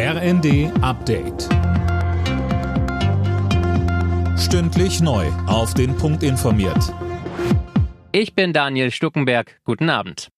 RND Update. Stündlich neu. Auf den Punkt informiert. Ich bin Daniel Stuckenberg. Guten Abend.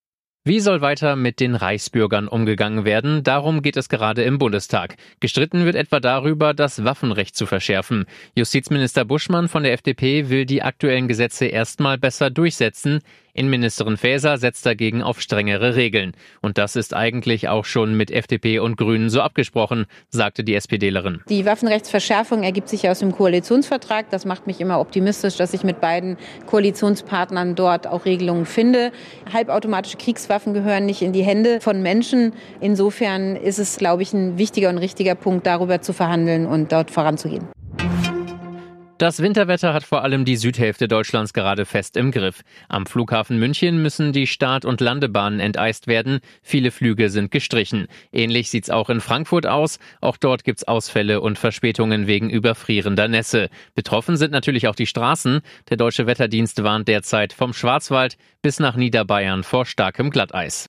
Wie soll weiter mit den Reichsbürgern umgegangen werden? Darum geht es gerade im Bundestag. Gestritten wird etwa darüber, das Waffenrecht zu verschärfen. Justizminister Buschmann von der FDP will die aktuellen Gesetze erstmal besser durchsetzen. Innenministerin Faeser setzt dagegen auf strengere Regeln. Und das ist eigentlich auch schon mit FDP und Grünen so abgesprochen, sagte die SPDlerin. Die Waffenrechtsverschärfung ergibt sich aus dem Koalitionsvertrag. Das macht mich immer optimistisch, dass ich mit beiden Koalitionspartnern dort auch Regelungen finde. Halbautomatische Kriegswaffen gehören nicht in die Hände von Menschen. Insofern ist es, glaube ich, ein wichtiger und richtiger Punkt, darüber zu verhandeln und dort voranzugehen. Das Winterwetter hat vor allem die Südhälfte Deutschlands gerade fest im Griff. Am Flughafen München müssen die Start- und Landebahnen enteist werden. Viele Flüge sind gestrichen. Ähnlich sieht's auch in Frankfurt aus. Auch dort gibt's Ausfälle und Verspätungen wegen überfrierender Nässe. Betroffen sind natürlich auch die Straßen. Der Deutsche Wetterdienst warnt derzeit vom Schwarzwald bis nach Niederbayern vor starkem Glatteis.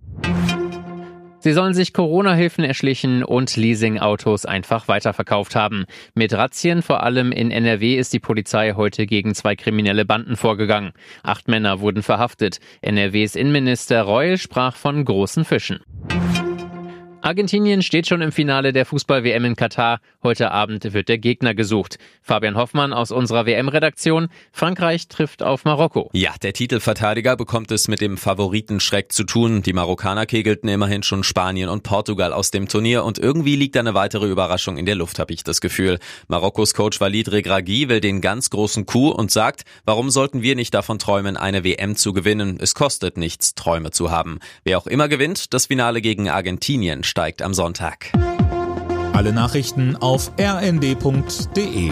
Sie sollen sich Corona-Hilfen erschlichen und Leasing-Autos einfach weiterverkauft haben. Mit Razzien, vor allem in NRW, ist die Polizei heute gegen zwei kriminelle Banden vorgegangen. Acht Männer wurden verhaftet. NRWs Innenminister Reul sprach von großen Fischen. Argentinien steht schon im Finale der Fußball-WM in Katar. Heute Abend wird der Gegner gesucht. Fabian Hoffmann aus unserer WM-Redaktion. Frankreich trifft auf Marokko. Ja, der Titelverteidiger bekommt es mit dem Favoritenschreck zu tun. Die Marokkaner kegelten immerhin schon Spanien und Portugal aus dem Turnier und irgendwie liegt eine weitere Überraschung in der Luft, habe ich das Gefühl. Marokkos Coach Walid Regragui will den ganz großen Coup und sagt, warum sollten wir nicht davon träumen, eine WM zu gewinnen? Es kostet nichts, Träume zu haben. Wer auch immer gewinnt, das Finale gegen Argentinien steigt am Sonntag. Alle Nachrichten auf rnd.de